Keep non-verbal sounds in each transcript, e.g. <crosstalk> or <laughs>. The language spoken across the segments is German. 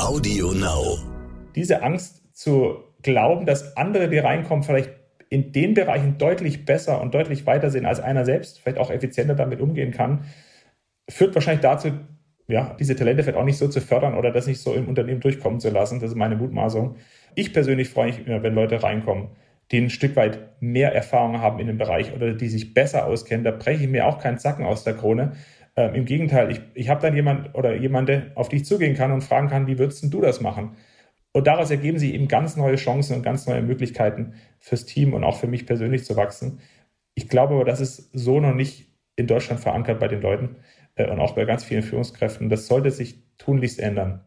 Audio Now. Diese Angst zu glauben, dass andere, die reinkommen, vielleicht in den Bereichen deutlich besser und deutlich weiter sind als einer selbst, vielleicht auch effizienter damit umgehen kann, führt wahrscheinlich dazu, ja, diese Talente vielleicht auch nicht so zu fördern oder das nicht so im Unternehmen durchkommen zu lassen. Das ist meine Mutmaßung. Ich persönlich freue mich immer, wenn Leute reinkommen, die ein Stück weit mehr Erfahrung haben in dem Bereich oder die sich besser auskennen. Da breche ich mir auch keinen Zacken aus der Krone. Ähm, Im Gegenteil, ich, ich habe dann jemand oder jemanden, auf die ich zugehen kann und fragen kann, wie würdest du das machen? Und daraus ergeben sich eben ganz neue Chancen und ganz neue Möglichkeiten fürs Team und auch für mich persönlich zu wachsen. Ich glaube aber, das ist so noch nicht in Deutschland verankert bei den Leuten äh, und auch bei ganz vielen Führungskräften. Das sollte sich tunlichst ändern.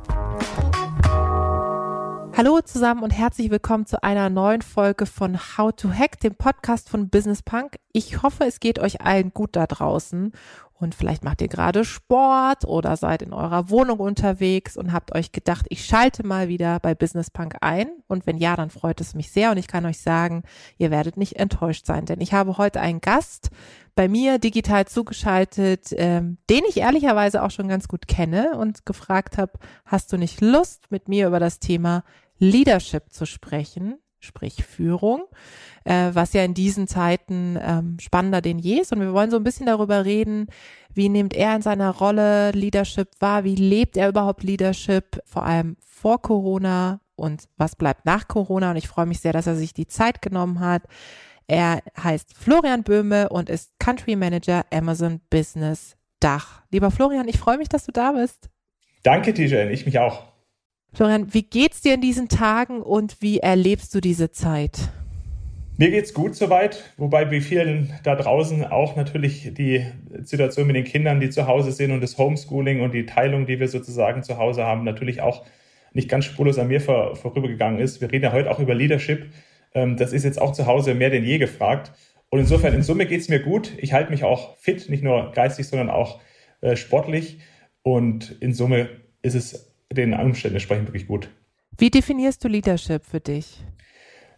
Hallo zusammen und herzlich willkommen zu einer neuen Folge von How to Hack, dem Podcast von Business Punk. Ich hoffe, es geht euch allen gut da draußen und vielleicht macht ihr gerade Sport oder seid in eurer Wohnung unterwegs und habt euch gedacht, ich schalte mal wieder bei Business Punk ein. Und wenn ja, dann freut es mich sehr und ich kann euch sagen, ihr werdet nicht enttäuscht sein, denn ich habe heute einen Gast bei mir digital zugeschaltet, ähm, den ich ehrlicherweise auch schon ganz gut kenne und gefragt habe, hast du nicht Lust, mit mir über das Thema Leadership zu sprechen, sprich Führung, äh, was ja in diesen Zeiten ähm, spannender denn je ist. Und wir wollen so ein bisschen darüber reden, wie nimmt er in seiner Rolle Leadership wahr, wie lebt er überhaupt Leadership, vor allem vor Corona und was bleibt nach Corona. Und ich freue mich sehr, dass er sich die Zeit genommen hat. Er heißt Florian Böhme und ist Country Manager Amazon Business Dach. Lieber Florian, ich freue mich, dass du da bist. Danke, Tijen, ich mich auch. Florian, wie geht's dir in diesen Tagen und wie erlebst du diese Zeit? Mir geht's gut soweit, wobei wie vielen da draußen auch natürlich die Situation mit den Kindern, die zu Hause sind und das Homeschooling und die Teilung, die wir sozusagen zu Hause haben, natürlich auch nicht ganz spurlos an mir vor, vorübergegangen ist. Wir reden ja heute auch über Leadership. Ähm, das ist jetzt auch zu Hause mehr denn je gefragt. Und insofern, in Summe geht's mir gut. Ich halte mich auch fit, nicht nur geistig, sondern auch äh, sportlich. Und in Summe ist es den Umständen entsprechend wirklich gut. Wie definierst du Leadership für dich?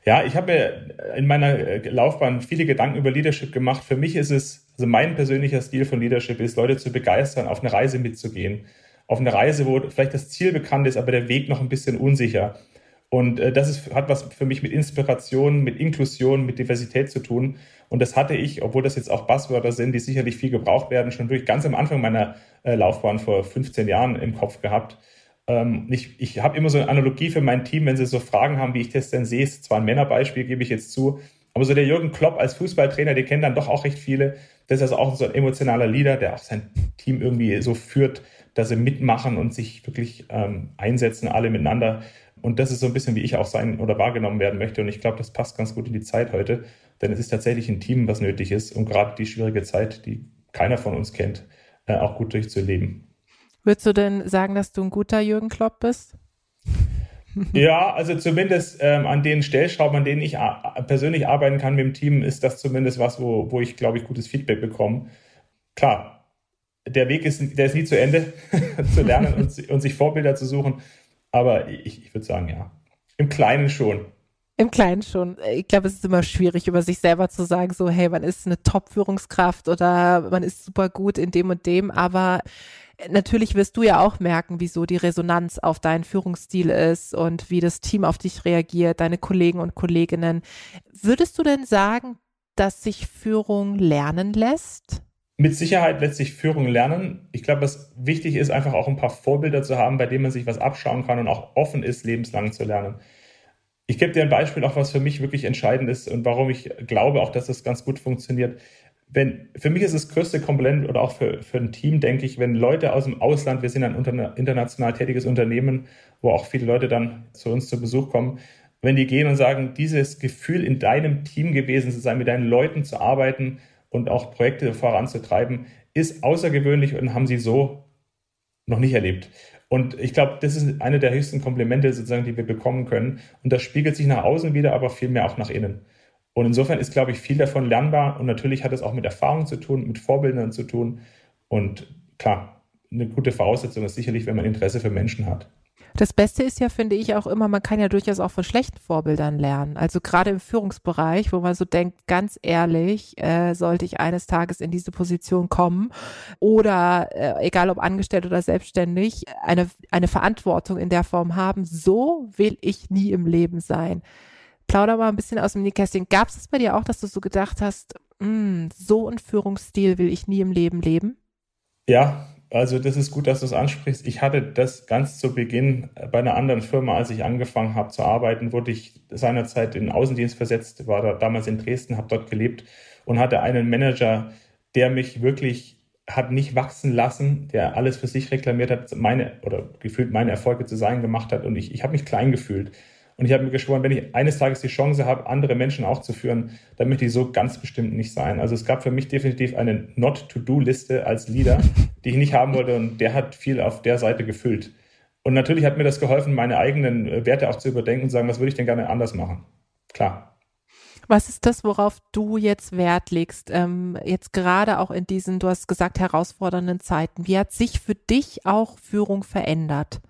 Ja, ich habe mir in meiner Laufbahn viele Gedanken über Leadership gemacht. Für mich ist es, also mein persönlicher Stil von Leadership ist, Leute zu begeistern, auf eine Reise mitzugehen. Auf eine Reise, wo vielleicht das Ziel bekannt ist, aber der Weg noch ein bisschen unsicher. Und äh, das ist, hat was für mich mit Inspiration, mit Inklusion, mit Diversität zu tun. Und das hatte ich, obwohl das jetzt auch Buzzwörter sind, die sicherlich viel gebraucht werden, schon wirklich ganz am Anfang meiner äh, Laufbahn vor 15 Jahren im Kopf gehabt. Ähm, ich ich habe immer so eine Analogie für mein Team, wenn sie so Fragen haben, wie ich das denn sehe. Ist zwar ein Männerbeispiel, gebe ich jetzt zu, aber so der Jürgen Klopp als Fußballtrainer, den kennen dann doch auch recht viele. Das ist also auch so ein emotionaler Leader, der auch sein Team irgendwie so führt, dass sie mitmachen und sich wirklich ähm, einsetzen, alle miteinander. Und das ist so ein bisschen, wie ich auch sein oder wahrgenommen werden möchte. Und ich glaube, das passt ganz gut in die Zeit heute, denn es ist tatsächlich ein Team, was nötig ist, um gerade die schwierige Zeit, die keiner von uns kennt, äh, auch gut durchzuleben. Würdest du denn sagen, dass du ein guter Jürgen Klopp bist? ja, also zumindest ähm, an den Stellschrauben, an denen ich persönlich arbeiten kann mit dem Team, ist das zumindest was, wo, wo ich, glaube ich, gutes Feedback bekomme. Klar, der Weg ist, der ist nie zu Ende, <laughs> zu lernen und, <laughs> und, sich Vorbilder zu suchen. Aber ich, ich würde sagen, ja. Im Kleinen schon. Im Kleinen schon. Ich glaube, es ist immer schwierig, über sich selber zu sagen, so, hey, man ist eine Top-Führungskraft oder man ist super gut in dem und dem, aber natürlich wirst du ja auch merken, wieso die Resonanz auf deinen Führungsstil ist und wie das Team auf dich reagiert, deine Kollegen und Kolleginnen. Würdest du denn sagen, dass sich Führung lernen lässt? Mit Sicherheit lässt sich Führung lernen. Ich glaube, was wichtig ist, einfach auch ein paar Vorbilder zu haben, bei denen man sich was abschauen kann und auch offen ist, lebenslang zu lernen. Ich gebe dir ein Beispiel, auch was für mich wirklich entscheidend ist und warum ich glaube auch, dass das ganz gut funktioniert wenn, für mich ist das größte Komponent oder auch für, für ein Team, denke ich, wenn Leute aus dem Ausland, wir sind ein international tätiges Unternehmen, wo auch viele Leute dann zu uns zu Besuch kommen, wenn die gehen und sagen, dieses Gefühl in deinem Team gewesen zu sein, mit deinen Leuten zu arbeiten und auch Projekte voranzutreiben, ist außergewöhnlich und haben sie so noch nicht erlebt. Und ich glaube, das ist eine der höchsten Komplimente sozusagen, die wir bekommen können. Und das spiegelt sich nach außen wieder, aber vielmehr auch nach innen. Und insofern ist, glaube ich, viel davon lernbar. Und natürlich hat es auch mit Erfahrung zu tun, mit Vorbildern zu tun. Und klar, eine gute Voraussetzung ist sicherlich, wenn man Interesse für Menschen hat. Das Beste ist ja, finde ich auch immer, man kann ja durchaus auch von schlechten Vorbildern lernen. Also gerade im Führungsbereich, wo man so denkt, ganz ehrlich, äh, sollte ich eines Tages in diese Position kommen oder äh, egal ob angestellt oder selbstständig, eine, eine Verantwortung in der Form haben, so will ich nie im Leben sein. Plauder mal ein bisschen aus dem Nähkästchen. Gab es bei dir auch, dass du so gedacht hast, mm, so ein Führungsstil will ich nie im Leben leben? Ja, also das ist gut, dass du es ansprichst. Ich hatte das ganz zu Beginn bei einer anderen Firma, als ich angefangen habe zu arbeiten, wurde ich seinerzeit in den Außendienst versetzt, war da damals in Dresden, habe dort gelebt und hatte einen Manager, der mich wirklich hat nicht wachsen lassen, der alles für sich reklamiert hat, meine oder gefühlt meine Erfolge zu sein gemacht hat und ich, ich habe mich klein gefühlt. Und ich habe mir geschworen, wenn ich eines Tages die Chance habe, andere Menschen auch zu führen, dann möchte ich so ganz bestimmt nicht sein. Also es gab für mich definitiv eine Not-to-Do-Liste als Leader, <laughs> die ich nicht haben wollte und der hat viel auf der Seite gefüllt. Und natürlich hat mir das geholfen, meine eigenen äh, Werte auch zu überdenken und sagen, was würde ich denn gerne anders machen? Klar. Was ist das, worauf du jetzt Wert legst? Ähm, jetzt gerade auch in diesen, du hast gesagt, herausfordernden Zeiten. Wie hat sich für dich auch Führung verändert?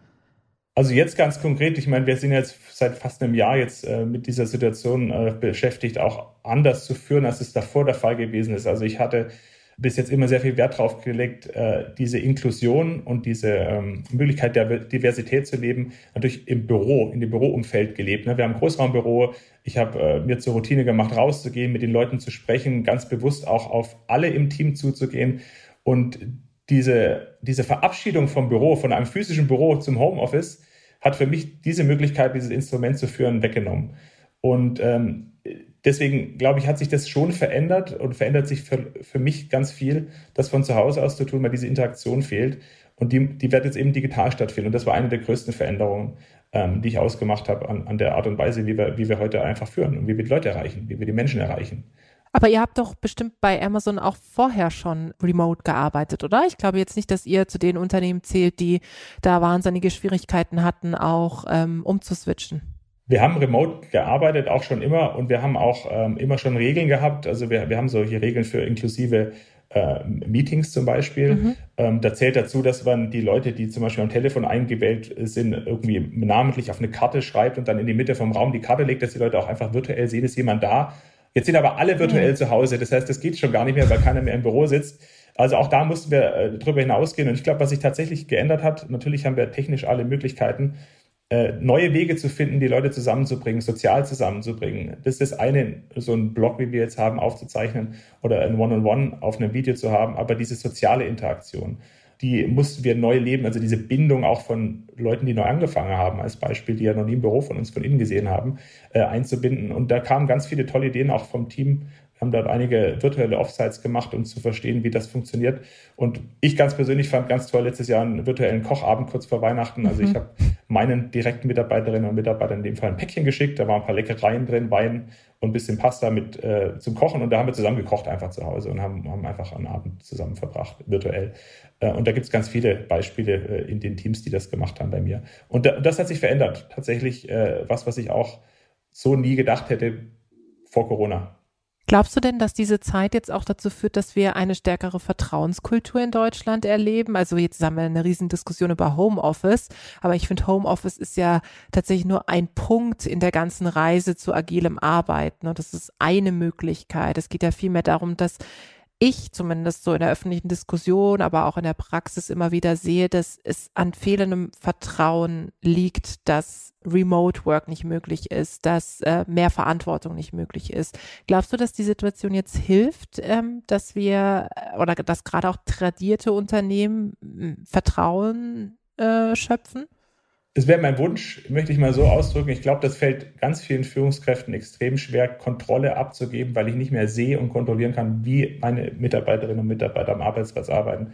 Also jetzt ganz konkret, ich meine, wir sind jetzt seit fast einem Jahr jetzt äh, mit dieser Situation äh, beschäftigt, auch anders zu führen, als es davor der Fall gewesen ist. Also ich hatte bis jetzt immer sehr viel Wert drauf gelegt, äh, diese Inklusion und diese ähm, Möglichkeit der Diversität zu leben, natürlich im Büro, in dem Büroumfeld gelebt. Ne? Wir haben Großraumbüro. Ich habe äh, mir zur Routine gemacht, rauszugehen, mit den Leuten zu sprechen, ganz bewusst auch auf alle im Team zuzugehen. Und diese, diese Verabschiedung vom Büro, von einem physischen Büro zum Homeoffice, hat für mich diese Möglichkeit, dieses Instrument zu führen, weggenommen. Und ähm, deswegen, glaube ich, hat sich das schon verändert und verändert sich für, für mich ganz viel, das von zu Hause aus zu tun, weil diese Interaktion fehlt. Und die, die wird jetzt eben digital stattfinden. Und das war eine der größten Veränderungen, ähm, die ich ausgemacht habe an, an der Art und Weise, wie wir, wie wir heute einfach führen und wie wir die Leute erreichen, wie wir die Menschen erreichen. Aber ihr habt doch bestimmt bei Amazon auch vorher schon remote gearbeitet, oder? Ich glaube jetzt nicht, dass ihr zu den Unternehmen zählt, die da wahnsinnige Schwierigkeiten hatten, auch ähm, umzuswitchen. Wir haben remote gearbeitet, auch schon immer, und wir haben auch ähm, immer schon Regeln gehabt. Also wir, wir haben solche Regeln für inklusive äh, Meetings zum Beispiel. Mhm. Ähm, da zählt dazu, dass man die Leute, die zum Beispiel am Telefon eingewählt sind, irgendwie namentlich auf eine Karte schreibt und dann in die Mitte vom Raum die Karte legt, dass die Leute auch einfach virtuell sehen, ist jemand da Jetzt sind aber alle virtuell mhm. zu Hause. Das heißt, das geht schon gar nicht mehr, weil keiner mehr im Büro sitzt. Also auch da mussten wir äh, drüber hinausgehen. Und ich glaube, was sich tatsächlich geändert hat, natürlich haben wir technisch alle Möglichkeiten, äh, neue Wege zu finden, die Leute zusammenzubringen, sozial zusammenzubringen. Das ist das eine, so ein Blog, wie wir jetzt haben, aufzuzeichnen oder ein One-on-One -on -One auf einem Video zu haben, aber diese soziale Interaktion die mussten wir neu leben. Also diese Bindung auch von Leuten, die neu angefangen haben, als Beispiel, die ja noch nie im Büro von uns von innen gesehen haben, äh, einzubinden. Und da kamen ganz viele tolle Ideen auch vom Team. Wir haben dort einige virtuelle Offsites gemacht, um zu verstehen, wie das funktioniert. Und ich ganz persönlich fand ganz toll letztes Jahr einen virtuellen Kochabend kurz vor Weihnachten. Also mhm. ich habe meinen direkten Mitarbeiterinnen und Mitarbeitern in dem Fall ein Päckchen geschickt. Da waren ein paar Leckereien drin, Wein und ein bisschen Pasta mit äh, zum Kochen. Und da haben wir zusammen gekocht einfach zu Hause und haben, haben einfach einen Abend zusammen verbracht, virtuell. Äh, und da gibt es ganz viele Beispiele äh, in den Teams, die das gemacht haben bei mir. Und das hat sich verändert. Tatsächlich äh, was, was ich auch so nie gedacht hätte vor Corona. Glaubst du denn, dass diese Zeit jetzt auch dazu führt, dass wir eine stärkere Vertrauenskultur in Deutschland erleben? Also jetzt haben wir eine Riesendiskussion über Homeoffice, aber ich finde, Homeoffice ist ja tatsächlich nur ein Punkt in der ganzen Reise zu agilem Arbeiten. das ist eine Möglichkeit. Es geht ja vielmehr darum, dass ich zumindest so in der öffentlichen Diskussion, aber auch in der Praxis immer wieder sehe, dass es an fehlendem Vertrauen liegt, dass Remote Work nicht möglich ist, dass äh, mehr Verantwortung nicht möglich ist. Glaubst du, dass die Situation jetzt hilft, ähm, dass wir äh, oder dass gerade auch tradierte Unternehmen Vertrauen äh, schöpfen? Es wäre mein Wunsch, möchte ich mal so ausdrücken. Ich glaube, das fällt ganz vielen Führungskräften extrem schwer, Kontrolle abzugeben, weil ich nicht mehr sehe und kontrollieren kann, wie meine Mitarbeiterinnen und Mitarbeiter am Arbeitsplatz arbeiten.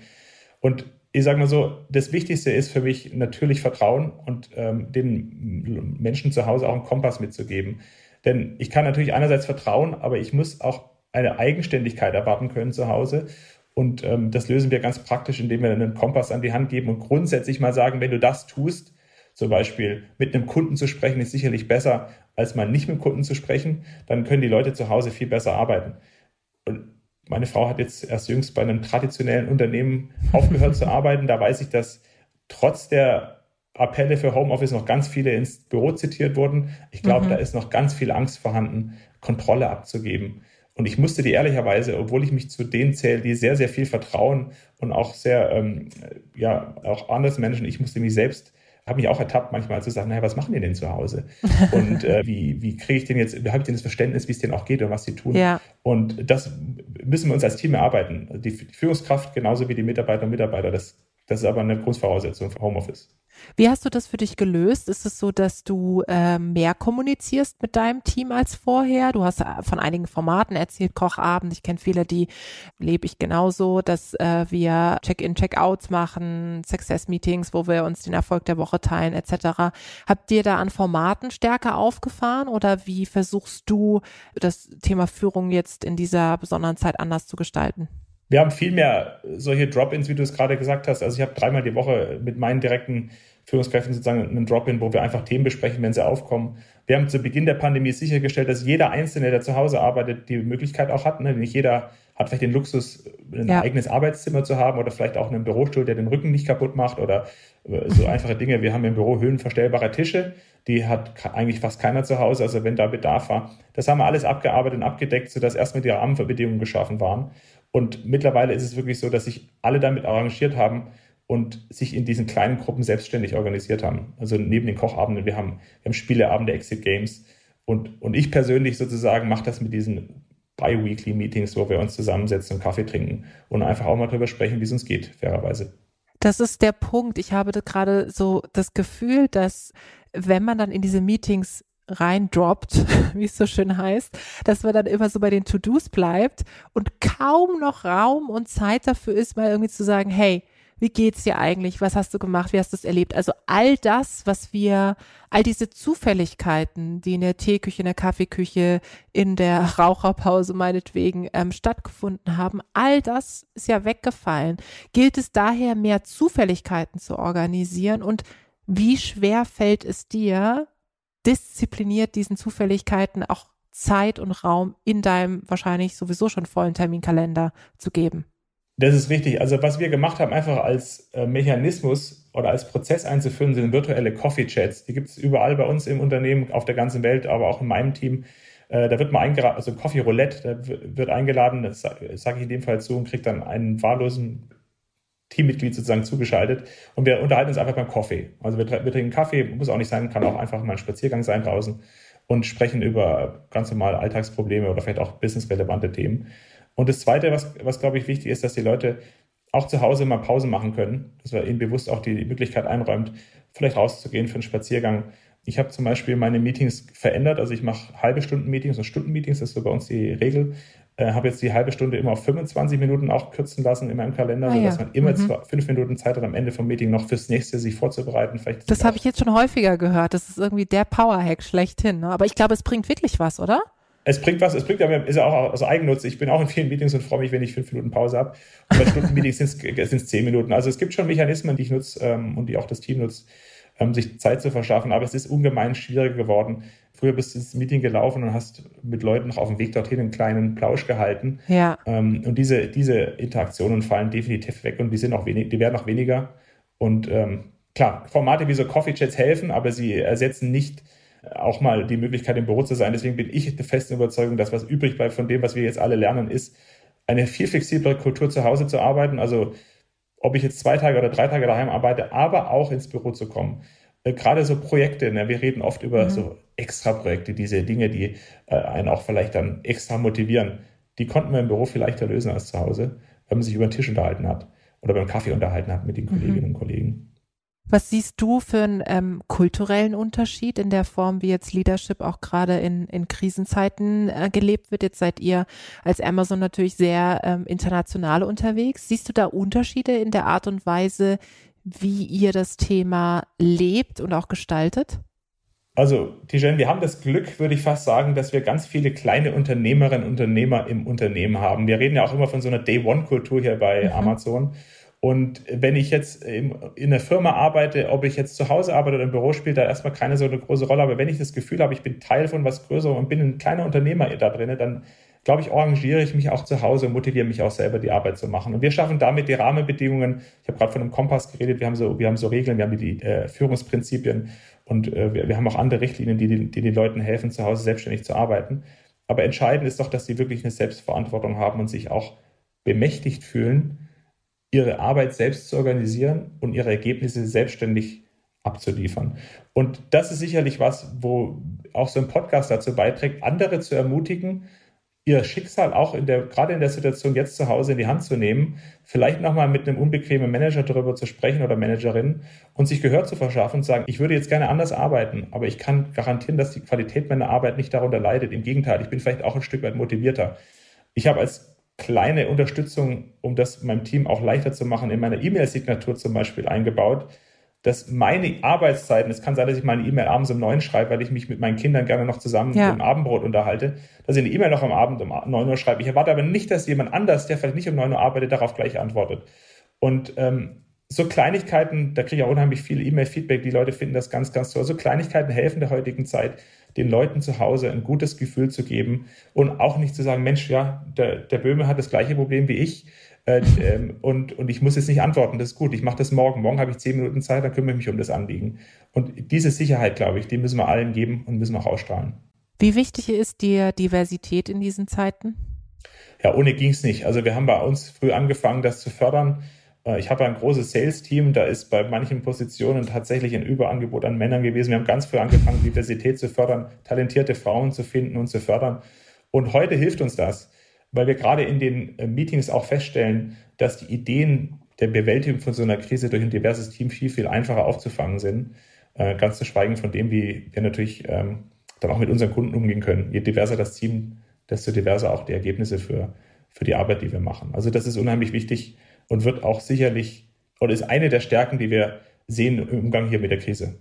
Und ich sage mal so, das Wichtigste ist für mich natürlich Vertrauen und ähm, den Menschen zu Hause auch einen Kompass mitzugeben. Denn ich kann natürlich einerseits vertrauen, aber ich muss auch eine Eigenständigkeit erwarten können zu Hause Und ähm, das lösen wir ganz praktisch, indem wir einen Kompass an die Hand geben und grundsätzlich mal sagen, wenn du das tust, zum Beispiel mit einem Kunden zu sprechen, ist sicherlich besser, als mal nicht mit dem Kunden zu sprechen. Dann können die Leute zu Hause viel besser arbeiten. Und meine Frau hat jetzt erst jüngst bei einem traditionellen Unternehmen <laughs> aufgehört zu arbeiten. Da weiß ich, dass trotz der Appelle für Homeoffice noch ganz viele ins Büro zitiert wurden. Ich glaube, mhm. da ist noch ganz viel Angst vorhanden, Kontrolle abzugeben. Und ich musste die ehrlicherweise, obwohl ich mich zu denen zähle, die sehr, sehr viel vertrauen und auch sehr, ähm, ja, auch anders Menschen, ich musste mich selbst habe mich auch ertappt, manchmal zu sagen, naja, was machen die denn zu Hause? <laughs> Und äh, wie, wie kriege ich denn jetzt, habe ich denn das Verständnis, wie es denen auch geht und was sie tun? Ja. Und das müssen wir uns als Team erarbeiten. Die, die Führungskraft genauso wie die Mitarbeiter und Mitarbeiter, das, das ist aber eine Grundvoraussetzung für Homeoffice. Wie hast du das für dich gelöst? Ist es so, dass du äh, mehr kommunizierst mit deinem Team als vorher? Du hast äh, von einigen Formaten erzählt, Kochabend. Ich kenne viele, die lebe ich genauso, dass äh, wir Check-in, Check-outs machen, Success-Meetings, wo wir uns den Erfolg der Woche teilen etc. Habt ihr da an Formaten stärker aufgefahren oder wie versuchst du das Thema Führung jetzt in dieser besonderen Zeit anders zu gestalten? Wir haben viel mehr solche Drop-ins, wie du es gerade gesagt hast. Also ich habe dreimal die Woche mit meinen direkten Führungskräften sozusagen einen Drop-in, wo wir einfach Themen besprechen, wenn sie aufkommen. Wir haben zu Beginn der Pandemie sichergestellt, dass jeder Einzelne, der zu Hause arbeitet, die Möglichkeit auch hat. Ne? Nicht jeder hat vielleicht den Luxus, ein ja. eigenes Arbeitszimmer zu haben oder vielleicht auch einen Bürostuhl, der den Rücken nicht kaputt macht oder äh, so <laughs> einfache Dinge. Wir haben im Büro höhenverstellbare Tische, die hat eigentlich fast keiner zu Hause, also wenn da Bedarf war. Das haben wir alles abgearbeitet und abgedeckt, sodass erstmal die Rahmenbedingungen geschaffen waren. Und mittlerweile ist es wirklich so, dass sich alle damit arrangiert haben, und sich in diesen kleinen Gruppen selbstständig organisiert haben. Also neben den Kochabenden, wir haben, wir haben Spieleabende, Exit Games und, und ich persönlich sozusagen mache das mit diesen bi-weekly Meetings, wo wir uns zusammensetzen und Kaffee trinken und einfach auch mal drüber sprechen, wie es uns geht, fairerweise. Das ist der Punkt. Ich habe gerade so das Gefühl, dass wenn man dann in diese Meetings reindroppt, <laughs> wie es so schön heißt, dass man dann immer so bei den To-Dos bleibt und kaum noch Raum und Zeit dafür ist, mal irgendwie zu sagen, hey, wie geht's dir eigentlich? Was hast du gemacht? Wie hast du es erlebt? Also all das, was wir, all diese Zufälligkeiten, die in der Teeküche, in der Kaffeeküche, in der <laughs> Raucherpause meinetwegen ähm, stattgefunden haben, all das ist ja weggefallen. Gilt es daher mehr Zufälligkeiten zu organisieren und wie schwer fällt es dir, diszipliniert diesen Zufälligkeiten auch Zeit und Raum in deinem wahrscheinlich sowieso schon vollen Terminkalender zu geben? Das ist richtig. Also was wir gemacht haben, einfach als äh, Mechanismus oder als Prozess einzuführen, sind virtuelle Coffee-Chats. Die gibt es überall bei uns im Unternehmen, auf der ganzen Welt, aber auch in meinem Team. Äh, da wird man eingeladen, also Coffee Roulette, da wird eingeladen, das sage ich in dem Fall zu und kriegt dann einen wahllosen Teammitglied sozusagen zugeschaltet und wir unterhalten uns einfach beim Kaffee. Also wir, wir trinken Kaffee, muss auch nicht sein, kann auch einfach mal ein Spaziergang sein draußen und sprechen über ganz normale Alltagsprobleme oder vielleicht auch businessrelevante Themen. Und das Zweite, was, was glaube ich wichtig ist, dass die Leute auch zu Hause mal Pause machen können, dass man ihnen bewusst auch die Möglichkeit einräumt, vielleicht rauszugehen für einen Spaziergang. Ich habe zum Beispiel meine Meetings verändert, also ich mache halbe Stunden Meetings und Stunden Meetings, das ist so bei uns die Regel. Äh, habe jetzt die halbe Stunde immer auf 25 Minuten auch kürzen lassen in meinem Kalender, ah, sodass ja. man immer mhm. fünf Minuten Zeit hat am Ende vom Meeting noch fürs nächste sich vorzubereiten. Vielleicht das habe ich jetzt schon häufiger gehört. Das ist irgendwie der Power-Hack schlechthin. Ne? Aber ich glaube, es bringt wirklich was, oder? es bringt was, es bringt aber, ist ja auch aus Eigennutz. Ich bin auch in vielen Meetings und freue mich, wenn ich fünf Minuten Pause habe. Und bei Stundenmeetings sind es <laughs> zehn Minuten. Also es gibt schon Mechanismen, die ich nutze ähm, und die auch das Team nutzt, ähm, sich Zeit zu verschaffen. Aber es ist ungemein schwieriger geworden. Früher bist du ins Meeting gelaufen und hast mit Leuten noch auf dem Weg dorthin einen kleinen Plausch gehalten. Ja. Ähm, und diese, diese Interaktionen fallen definitiv weg und die sind auch wenig, die werden auch weniger. Und ähm, klar, Formate wie so Coffee Chats helfen, aber sie ersetzen nicht auch mal die Möglichkeit im Büro zu sein. Deswegen bin ich der festen Überzeugung, dass was übrig bleibt von dem, was wir jetzt alle lernen, ist, eine viel flexiblere Kultur zu Hause zu arbeiten. Also ob ich jetzt zwei Tage oder drei Tage daheim arbeite, aber auch ins Büro zu kommen. Äh, gerade so Projekte, ne, wir reden oft über mhm. so Extra-Projekte, diese Dinge, die äh, einen auch vielleicht dann extra motivieren. Die konnten wir im Büro viel leichter lösen als zu Hause, wenn man sich über den Tisch unterhalten hat oder beim Kaffee unterhalten hat mit den mhm. Kolleginnen mhm. und Kollegen. Was siehst du für einen ähm, kulturellen Unterschied in der Form, wie jetzt Leadership auch gerade in, in Krisenzeiten äh, gelebt wird? Jetzt seid ihr als Amazon natürlich sehr ähm, international unterwegs. Siehst du da Unterschiede in der Art und Weise, wie ihr das Thema lebt und auch gestaltet? Also, Tijen, wir haben das Glück, würde ich fast sagen, dass wir ganz viele kleine Unternehmerinnen und Unternehmer im Unternehmen haben. Wir reden ja auch immer von so einer Day-One-Kultur hier bei mhm. Amazon. Und wenn ich jetzt in einer Firma arbeite, ob ich jetzt zu Hause arbeite oder im Büro, spielt da erstmal keine so eine große Rolle. Aber wenn ich das Gefühl habe, ich bin Teil von was Größerem und bin ein kleiner Unternehmer da drin, dann glaube ich, arrangiere ich mich auch zu Hause und motiviere mich auch selber, die Arbeit zu machen. Und wir schaffen damit die Rahmenbedingungen. Ich habe gerade von einem Kompass geredet. Wir haben so, wir haben so Regeln, wir haben die äh, Führungsprinzipien und äh, wir, wir, haben auch andere Richtlinien, die, die, die den Leuten helfen, zu Hause selbstständig zu arbeiten. Aber entscheidend ist doch, dass sie wirklich eine Selbstverantwortung haben und sich auch bemächtigt fühlen, ihre Arbeit selbst zu organisieren und ihre Ergebnisse selbstständig abzuliefern. Und das ist sicherlich was, wo auch so ein Podcast dazu beiträgt, andere zu ermutigen, ihr Schicksal auch in der, gerade in der Situation jetzt zu Hause in die Hand zu nehmen, vielleicht nochmal mit einem unbequemen Manager darüber zu sprechen oder Managerin und sich Gehör zu verschaffen und sagen, ich würde jetzt gerne anders arbeiten, aber ich kann garantieren, dass die Qualität meiner Arbeit nicht darunter leidet. Im Gegenteil, ich bin vielleicht auch ein Stück weit motivierter. Ich habe als kleine Unterstützung, um das meinem Team auch leichter zu machen, in meiner E-Mail-Signatur zum Beispiel eingebaut, dass meine Arbeitszeiten, es kann sein, dass ich meine E-Mail abends um neun schreibe, weil ich mich mit meinen Kindern gerne noch zusammen ja. im Abendbrot unterhalte, dass ich eine E-Mail noch am Abend um neun Uhr schreibe. Ich erwarte aber nicht, dass jemand anders, der vielleicht nicht um neun Uhr arbeitet, darauf gleich antwortet. Und ähm, so Kleinigkeiten, da kriege ich auch unheimlich viel E-Mail-Feedback, die Leute finden das ganz, ganz toll. So Kleinigkeiten helfen der heutigen Zeit, den Leuten zu Hause ein gutes Gefühl zu geben und auch nicht zu sagen, Mensch, ja, der, der Böhme hat das gleiche Problem wie ich äh, ähm, und, und ich muss jetzt nicht antworten, das ist gut, ich mache das morgen. Morgen habe ich zehn Minuten Zeit, dann kümmere ich mich um das Anliegen. Und diese Sicherheit, glaube ich, die müssen wir allen geben und müssen auch ausstrahlen. Wie wichtig ist dir Diversität in diesen Zeiten? Ja, ohne ging es nicht. Also wir haben bei uns früh angefangen, das zu fördern. Äh, ich habe ein großes Sales-Team, da ist bei manchen Positionen tatsächlich ein Überangebot an Männern gewesen. Wir haben ganz früh angefangen, Diversität zu fördern, talentierte Frauen zu finden und zu fördern. Und heute hilft uns das, weil wir gerade in den äh, Meetings auch feststellen, dass die Ideen der Bewältigung von so einer Krise durch ein diverses Team viel, viel einfacher aufzufangen sind. Äh, ganz zu schweigen von dem, wie wir natürlich ähm, dann auch mit unseren Kunden umgehen können. Je diverser das Team, desto diverser auch die Ergebnisse für, für die Arbeit, die wir machen. Also das ist unheimlich wichtig und wird auch sicherlich oder ist eine der Stärken, die wir sehen im Umgang hier mit der Krise.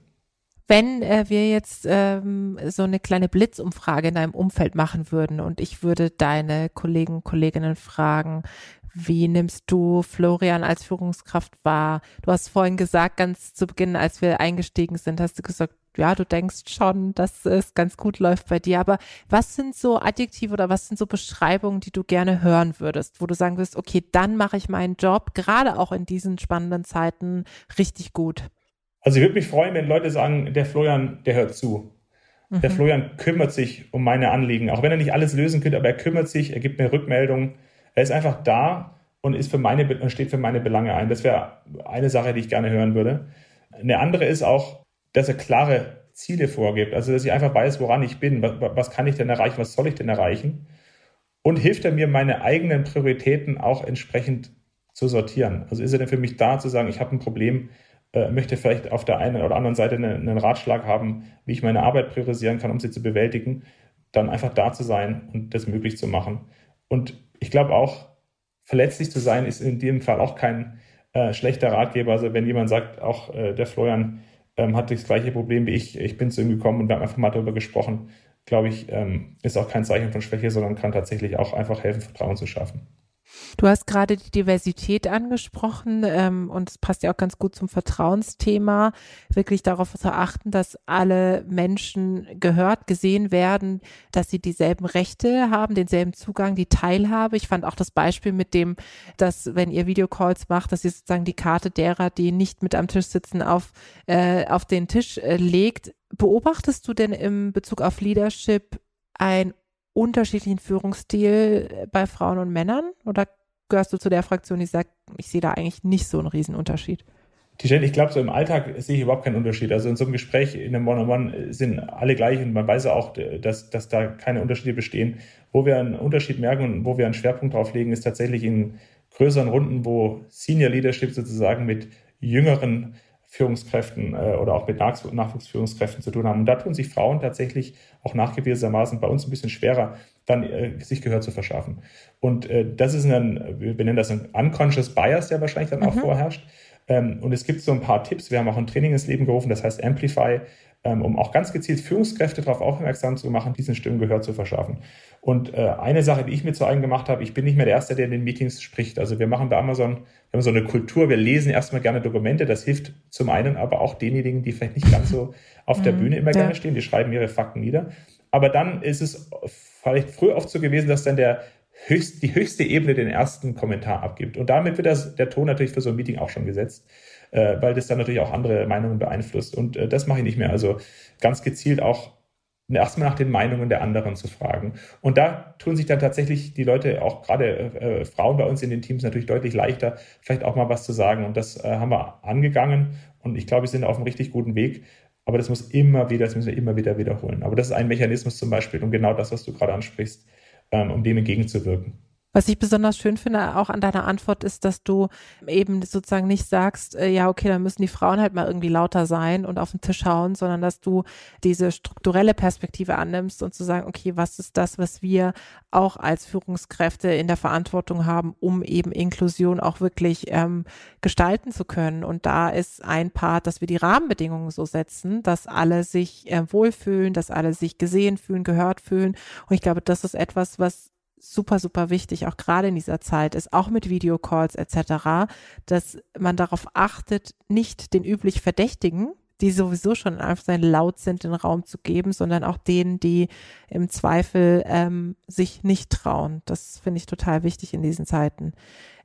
Wenn äh, wir jetzt ähm, so eine kleine Blitzumfrage in deinem Umfeld machen würden und ich würde deine Kollegen Kolleginnen fragen, wie nimmst du Florian als Führungskraft wahr? Du hast vorhin gesagt, ganz zu Beginn, als wir eingestiegen sind, hast du gesagt, ja, du denkst schon, dass es ganz gut läuft bei dir. Aber was sind so Adjektive oder was sind so Beschreibungen, die du gerne hören würdest, wo du sagen wirst, okay, dann mache ich meinen Job, gerade auch in diesen spannenden Zeiten, richtig gut? Also ich würde mich freuen, wenn Leute sagen, der Florian, der hört zu. Mhm. Der Florian kümmert sich um meine Anliegen. Auch wenn er nicht alles lösen könnte, aber er kümmert sich, er gibt mir Rückmeldungen. Er ist einfach da und ist für meine, steht für meine Belange ein. Das wäre eine Sache, die ich gerne hören würde. Eine andere ist auch, dass er klare Ziele vorgibt. Also, dass ich einfach weiß, woran ich bin. Was, was kann ich denn erreichen? Was soll ich denn erreichen? Und hilft er mir, meine eigenen Prioritäten auch entsprechend zu sortieren? Also, ist er denn für mich da, zu sagen, ich habe ein Problem, äh, möchte vielleicht auf der einen oder anderen Seite einen, einen Ratschlag haben, wie ich meine Arbeit priorisieren kann, um sie zu bewältigen? Dann einfach da zu sein und das möglich zu machen. Und ich glaube auch, verletzlich zu sein, ist in dem Fall auch kein äh, schlechter Ratgeber. Also wenn jemand sagt, auch äh, der Florian, ähm, hat das gleiche Problem wie ich. Ich bin zu ihm gekommen und wir haben einfach mal darüber gesprochen. Glaube ich, ähm, ist auch kein Zeichen von Schwäche, sondern kann tatsächlich auch einfach helfen, Vertrauen zu schaffen. Du hast gerade die Diversität angesprochen ähm, und es passt ja auch ganz gut zum Vertrauensthema, wirklich darauf zu achten, dass alle Menschen gehört, gesehen werden, dass sie dieselben Rechte haben, denselben Zugang, die Teilhabe. Ich fand auch das Beispiel mit dem, dass wenn ihr Videocalls macht, dass ihr sozusagen die Karte derer, die nicht mit am Tisch sitzen, auf, äh, auf den Tisch äh, legt. Beobachtest du denn im Bezug auf Leadership ein unterschiedlichen Führungsstil äh, bei Frauen und Männern? Oder gehörst du zu der Fraktion, die sagt, ich sehe da eigentlich nicht so einen Riesenunterschied? Ich glaube, so im Alltag sehe ich überhaupt keinen Unterschied. Also in so einem Gespräch, in einem One-on-One -on -One sind alle gleich und man weiß auch, dass, dass da keine Unterschiede bestehen. Wo wir einen Unterschied merken und wo wir einen Schwerpunkt drauf legen, ist tatsächlich in größeren Runden, wo Senior Leadership sozusagen mit jüngeren Führungskräften äh, oder auch mit Nachwuchsführungskräften zu tun haben. Und da tun sich Frauen tatsächlich auch nachgewiesenermaßen bei uns ein bisschen schwerer, dann äh, sich Gehör zu verschaffen. Und äh, das ist ein, wir nennen das ein unconscious bias, der wahrscheinlich dann auch mhm. vorherrscht. Ähm, und es gibt so ein paar Tipps. Wir haben auch ein Training ins Leben gerufen, das heißt Amplify, um auch ganz gezielt Führungskräfte darauf aufmerksam zu machen, diesen Stimmen Gehör zu verschaffen. Und äh, eine Sache, die ich mir zu eigen gemacht habe, ich bin nicht mehr der Erste, der in den Meetings spricht. Also wir machen bei Amazon, wir haben so eine Kultur, wir lesen erstmal gerne Dokumente, das hilft zum einen, aber auch denjenigen, die vielleicht nicht ganz so <laughs> auf der mhm, Bühne immer ja. gerne stehen, die schreiben ihre Fakten nieder. Aber dann ist es vielleicht früher oft so gewesen, dass dann der höchst, die höchste Ebene den ersten Kommentar abgibt. Und damit wird das, der Ton natürlich für so ein Meeting auch schon gesetzt, äh, weil das dann natürlich auch andere Meinungen beeinflusst. Und äh, das mache ich nicht mehr. Also ganz gezielt auch erstmal nach den Meinungen der anderen zu fragen. Und da tun sich dann tatsächlich die Leute, auch gerade äh, Frauen bei uns in den Teams, natürlich deutlich leichter, vielleicht auch mal was zu sagen. Und das äh, haben wir angegangen. Und ich glaube, wir sind auf einem richtig guten Weg. Aber das muss immer wieder, das müssen wir immer wieder wiederholen. Aber das ist ein Mechanismus zum Beispiel, um genau das, was du gerade ansprichst, um dem entgegenzuwirken. Was ich besonders schön finde, auch an deiner Antwort, ist, dass du eben sozusagen nicht sagst, äh, ja, okay, dann müssen die Frauen halt mal irgendwie lauter sein und auf den Tisch hauen, sondern dass du diese strukturelle Perspektive annimmst und zu sagen, okay, was ist das, was wir auch als Führungskräfte in der Verantwortung haben, um eben Inklusion auch wirklich ähm, gestalten zu können. Und da ist ein Part, dass wir die Rahmenbedingungen so setzen, dass alle sich äh, wohlfühlen, dass alle sich gesehen fühlen, gehört fühlen. Und ich glaube, das ist etwas, was super, super wichtig, auch gerade in dieser Zeit ist, auch mit Videocalls etc., dass man darauf achtet, nicht den üblich Verdächtigen, die sowieso schon einfach sein laut sind, den Raum zu geben, sondern auch denen, die im Zweifel ähm, sich nicht trauen. Das finde ich total wichtig in diesen Zeiten.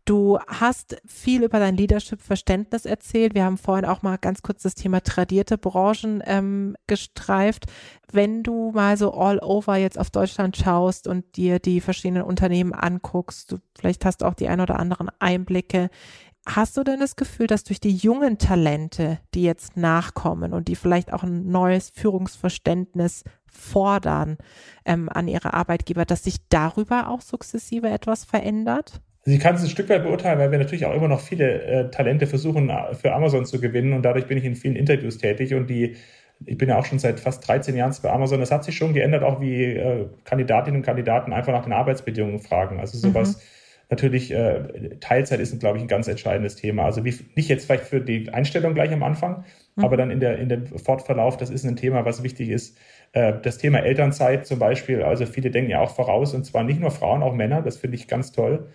Du hast viel über dein Leadership-Verständnis erzählt. Wir haben vorhin auch mal ganz kurz das Thema tradierte Branchen ähm, gestreift. Wenn du mal so all over jetzt auf Deutschland schaust und dir die verschiedenen Unternehmen anguckst, du vielleicht hast auch die ein oder anderen Einblicke. Hast du denn das Gefühl, dass durch die jungen Talente, die jetzt nachkommen und die vielleicht auch ein neues Führungsverständnis fordern ähm, an ihre Arbeitgeber, dass sich darüber auch sukzessive etwas verändert? Also ich kann es ein Stück weit beurteilen, weil wir natürlich auch immer noch viele äh, Talente versuchen äh, für Amazon zu gewinnen und dadurch bin ich in vielen Interviews tätig und die, ich bin ja auch schon seit fast 13 Jahren bei Amazon. Das hat sich schon geändert, auch wie äh, Kandidatinnen und Kandidaten einfach nach den Arbeitsbedingungen fragen. Also sowas. Mhm. Natürlich, äh, Teilzeit ist, glaube ich, ein ganz entscheidendes Thema. Also wie, nicht jetzt vielleicht für die Einstellung gleich am Anfang, mhm. aber dann in der in dem Fortverlauf, das ist ein Thema, was wichtig ist. Äh, das Thema Elternzeit zum Beispiel, also viele denken ja auch voraus, und zwar nicht nur Frauen, auch Männer, das finde ich ganz toll.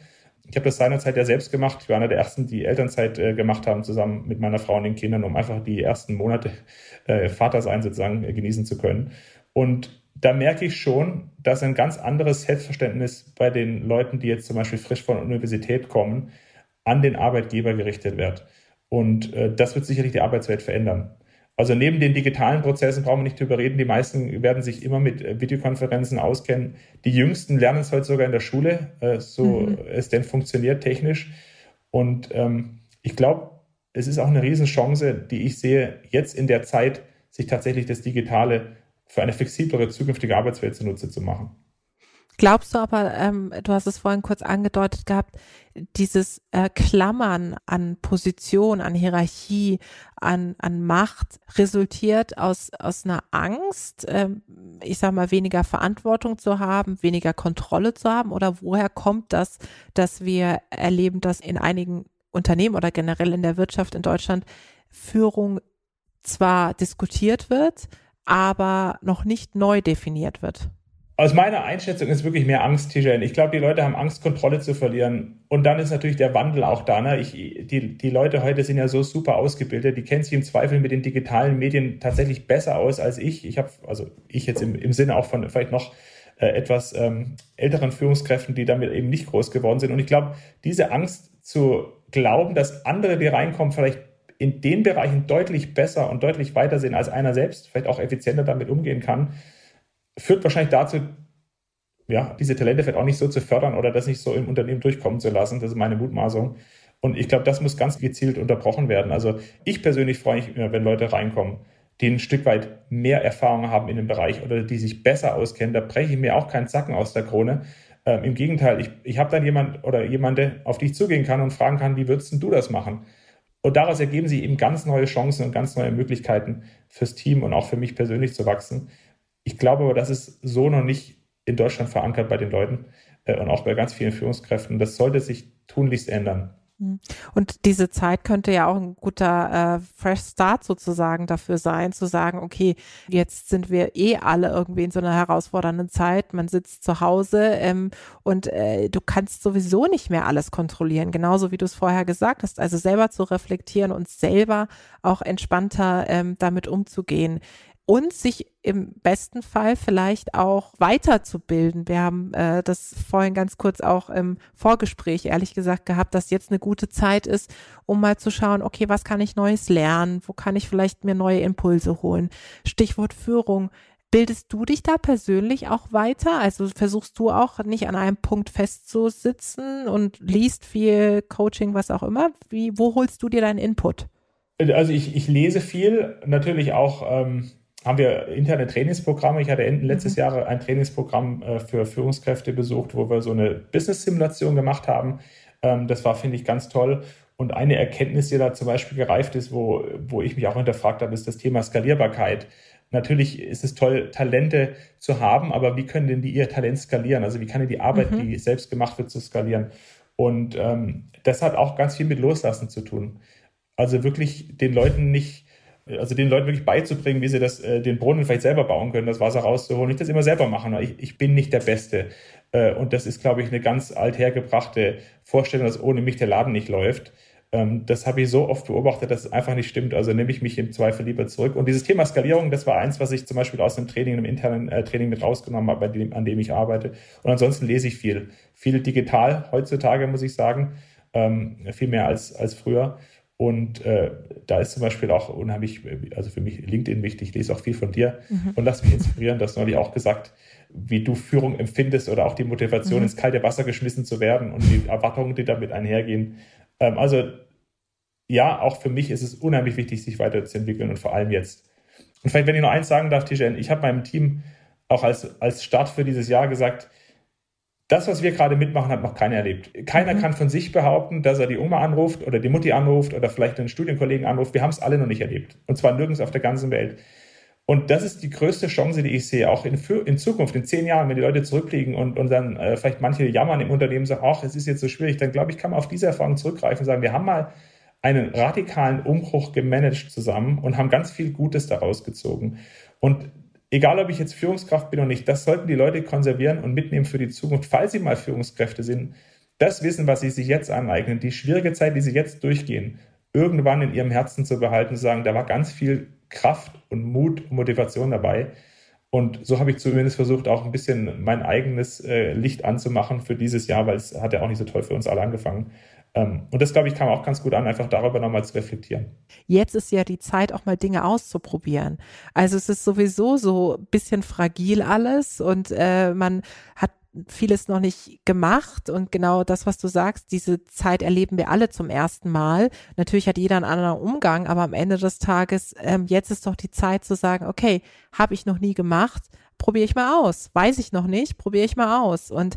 Ich habe das seinerzeit ja selbst gemacht. Ich war einer der ersten, die Elternzeit äh, gemacht haben, zusammen mit meiner Frau und den Kindern, um einfach die ersten Monate äh, Vatersein sozusagen äh, genießen zu können. Und da merke ich schon, dass ein ganz anderes Selbstverständnis bei den Leuten, die jetzt zum Beispiel frisch von der Universität kommen, an den Arbeitgeber gerichtet wird. Und äh, das wird sicherlich die Arbeitswelt verändern. Also neben den digitalen Prozessen brauchen wir nicht drüber reden. Die meisten werden sich immer mit äh, Videokonferenzen auskennen. Die Jüngsten lernen es heute sogar in der Schule, äh, so mhm. es denn funktioniert technisch. Und ähm, ich glaube, es ist auch eine Riesenchance, die ich sehe, jetzt in der Zeit, sich tatsächlich das Digitale für eine flexiblere zukünftige Arbeitswelt zunutze zu machen. Glaubst du aber, ähm, du hast es vorhin kurz angedeutet gehabt, dieses äh, Klammern an Position, an Hierarchie, an, an Macht resultiert aus, aus einer Angst, ähm, ich sag mal, weniger Verantwortung zu haben, weniger Kontrolle zu haben? Oder woher kommt das, dass wir erleben, dass in einigen Unternehmen oder generell in der Wirtschaft in Deutschland Führung zwar diskutiert wird, aber noch nicht neu definiert wird? Aus meiner Einschätzung ist wirklich mehr Angst, Tijan. Ich glaube, die Leute haben Angst, Kontrolle zu verlieren. Und dann ist natürlich der Wandel auch da. Ne? Ich, die, die Leute heute sind ja so super ausgebildet, die kennen sich im Zweifel mit den digitalen Medien tatsächlich besser aus als ich. Ich habe, also ich jetzt im, im Sinne auch von vielleicht noch äh, etwas ähm, älteren Führungskräften, die damit eben nicht groß geworden sind. Und ich glaube, diese Angst zu glauben, dass andere, die reinkommen, vielleicht in den Bereichen deutlich besser und deutlich weiter sind als einer selbst, vielleicht auch effizienter damit umgehen kann, führt wahrscheinlich dazu, ja, diese Talente vielleicht auch nicht so zu fördern oder das nicht so im Unternehmen durchkommen zu lassen. Das ist meine Mutmaßung. Und ich glaube, das muss ganz gezielt unterbrochen werden. Also ich persönlich freue mich immer, wenn Leute reinkommen, die ein Stück weit mehr Erfahrung haben in dem Bereich oder die sich besser auskennen. Da breche ich mir auch keinen Zacken aus der Krone. Ähm, Im Gegenteil, ich, ich habe dann jemand oder jemande, auf die ich zugehen kann und fragen kann, wie würdest du das machen? Und daraus ergeben sich eben ganz neue Chancen und ganz neue Möglichkeiten fürs Team und auch für mich persönlich zu wachsen. Ich glaube aber, das ist so noch nicht in Deutschland verankert bei den Leuten äh, und auch bei ganz vielen Führungskräften. Das sollte sich tunlichst ändern. Hm. Und diese Zeit könnte ja auch ein guter äh, Fresh Start sozusagen dafür sein, zu sagen, okay, jetzt sind wir eh alle irgendwie in so einer herausfordernden Zeit. Man sitzt zu Hause ähm, und äh, du kannst sowieso nicht mehr alles kontrollieren, genauso wie du es vorher gesagt hast. Also selber zu reflektieren und selber auch entspannter ähm, damit umzugehen und sich im besten Fall vielleicht auch weiterzubilden. Wir haben äh, das vorhin ganz kurz auch im Vorgespräch ehrlich gesagt gehabt, dass jetzt eine gute Zeit ist, um mal zu schauen, okay, was kann ich Neues lernen? Wo kann ich vielleicht mir neue Impulse holen? Stichwort Führung. Bildest du dich da persönlich auch weiter? Also versuchst du auch nicht an einem Punkt festzusitzen und liest viel Coaching, was auch immer? Wie, wo holst du dir deinen Input? Also ich, ich lese viel, natürlich auch ähm, haben wir interne Trainingsprogramme. Ich hatte Ende letztes mhm. Jahr ein Trainingsprogramm äh, für Führungskräfte besucht, wo wir so eine Business-Simulation gemacht haben. Ähm, das war, finde ich, ganz toll. Und eine Erkenntnis, die da zum Beispiel gereift ist, wo, wo ich mich auch hinterfragt habe, ist das Thema Skalierbarkeit. Natürlich ist es toll, Talente zu haben, aber wie können denn die ihr Talent skalieren? Also wie kann denn die Arbeit, mhm. die selbst gemacht wird, zu skalieren? Und ähm, das hat auch ganz viel mit Loslassen zu tun. Also wirklich den Leuten nicht also den Leuten wirklich beizubringen, wie sie das, äh, den Brunnen vielleicht selber bauen können, das Wasser rauszuholen, nicht das immer selber machen. Ich, ich bin nicht der Beste. Äh, und das ist, glaube ich, eine ganz althergebrachte Vorstellung, dass ohne mich der Laden nicht läuft. Ähm, das habe ich so oft beobachtet, dass es einfach nicht stimmt. Also nehme ich mich im Zweifel lieber zurück. Und dieses Thema Skalierung, das war eins, was ich zum Beispiel aus dem Training, einem internen äh, Training mit rausgenommen habe, dem, an dem ich arbeite. Und ansonsten lese ich viel. Viel digital heutzutage, muss ich sagen. Ähm, viel mehr als, als früher. Und äh, da ist zum Beispiel auch unheimlich, also für mich LinkedIn wichtig, ich lese auch viel von dir mhm. und lass mich inspirieren. Du hast neulich auch gesagt, wie du Führung empfindest oder auch die Motivation, mhm. ins kalte Wasser geschmissen zu werden und die Erwartungen, die damit einhergehen. Ähm, also ja, auch für mich ist es unheimlich wichtig, sich weiterzuentwickeln und vor allem jetzt. Und vielleicht, wenn ich noch eins sagen darf, Tijen, ich habe meinem Team auch als, als Start für dieses Jahr gesagt, das, was wir gerade mitmachen, hat noch keiner erlebt. Keiner mhm. kann von sich behaupten, dass er die Oma anruft oder die Mutti anruft oder vielleicht einen Studienkollegen anruft. Wir haben es alle noch nicht erlebt. Und zwar nirgends auf der ganzen Welt. Und das ist die größte Chance, die ich sehe, auch in, in Zukunft, in zehn Jahren, wenn die Leute zurückliegen und, und dann äh, vielleicht manche jammern im Unternehmen, sagen, ach, es ist jetzt so schwierig, dann glaube ich, kann man auf diese Erfahrung zurückgreifen und sagen, wir haben mal einen radikalen Umbruch gemanagt zusammen und haben ganz viel Gutes daraus gezogen. Und egal ob ich jetzt Führungskraft bin oder nicht, das sollten die Leute konservieren und mitnehmen für die Zukunft, falls sie mal Führungskräfte sind. Das Wissen, was sie sich jetzt aneignen, die schwierige Zeit, die sie jetzt durchgehen, irgendwann in ihrem Herzen zu behalten, zu sagen, da war ganz viel Kraft und Mut und Motivation dabei. Und so habe ich zumindest versucht, auch ein bisschen mein eigenes äh, Licht anzumachen für dieses Jahr, weil es hat ja auch nicht so toll für uns alle angefangen. Ähm, und das, glaube ich, kam auch ganz gut an, einfach darüber nochmal zu reflektieren. Jetzt ist ja die Zeit, auch mal Dinge auszuprobieren. Also es ist sowieso so ein bisschen fragil alles und äh, man hat vieles noch nicht gemacht und genau das, was du sagst, diese Zeit erleben wir alle zum ersten Mal. Natürlich hat jeder einen anderen Umgang, aber am Ende des Tages, ähm, jetzt ist doch die Zeit zu sagen, okay, habe ich noch nie gemacht, probiere ich mal aus. Weiß ich noch nicht, probiere ich mal aus. Und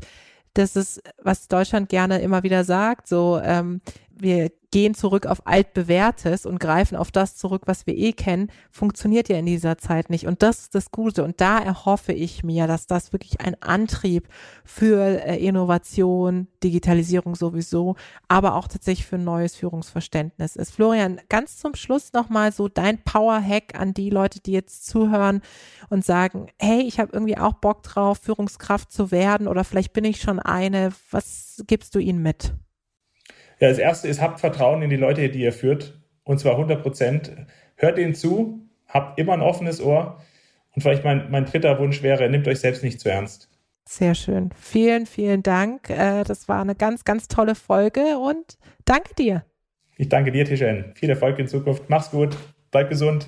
das ist, was Deutschland gerne immer wieder sagt, so ähm, wir gehen zurück auf altbewährtes und greifen auf das zurück, was wir eh kennen, funktioniert ja in dieser Zeit nicht. Und das ist das Gute. Und da erhoffe ich mir, dass das wirklich ein Antrieb für äh, Innovation, Digitalisierung sowieso, aber auch tatsächlich für ein neues Führungsverständnis ist. Florian, ganz zum Schluss nochmal so dein Power-Hack an die Leute, die jetzt zuhören und sagen, hey, ich habe irgendwie auch Bock drauf, Führungskraft zu werden oder vielleicht bin ich schon eine. Was gibst du ihnen mit? Ja, das erste ist, habt Vertrauen in die Leute, die ihr führt. Und zwar 100 Prozent. Hört ihnen zu, habt immer ein offenes Ohr. Und vielleicht mein, mein dritter Wunsch wäre, nehmt euch selbst nicht zu ernst. Sehr schön. Vielen, vielen Dank. Äh, das war eine ganz, ganz tolle Folge und danke dir. Ich danke dir, Tijen. Viel Erfolg in Zukunft. Mach's gut. Bleib gesund.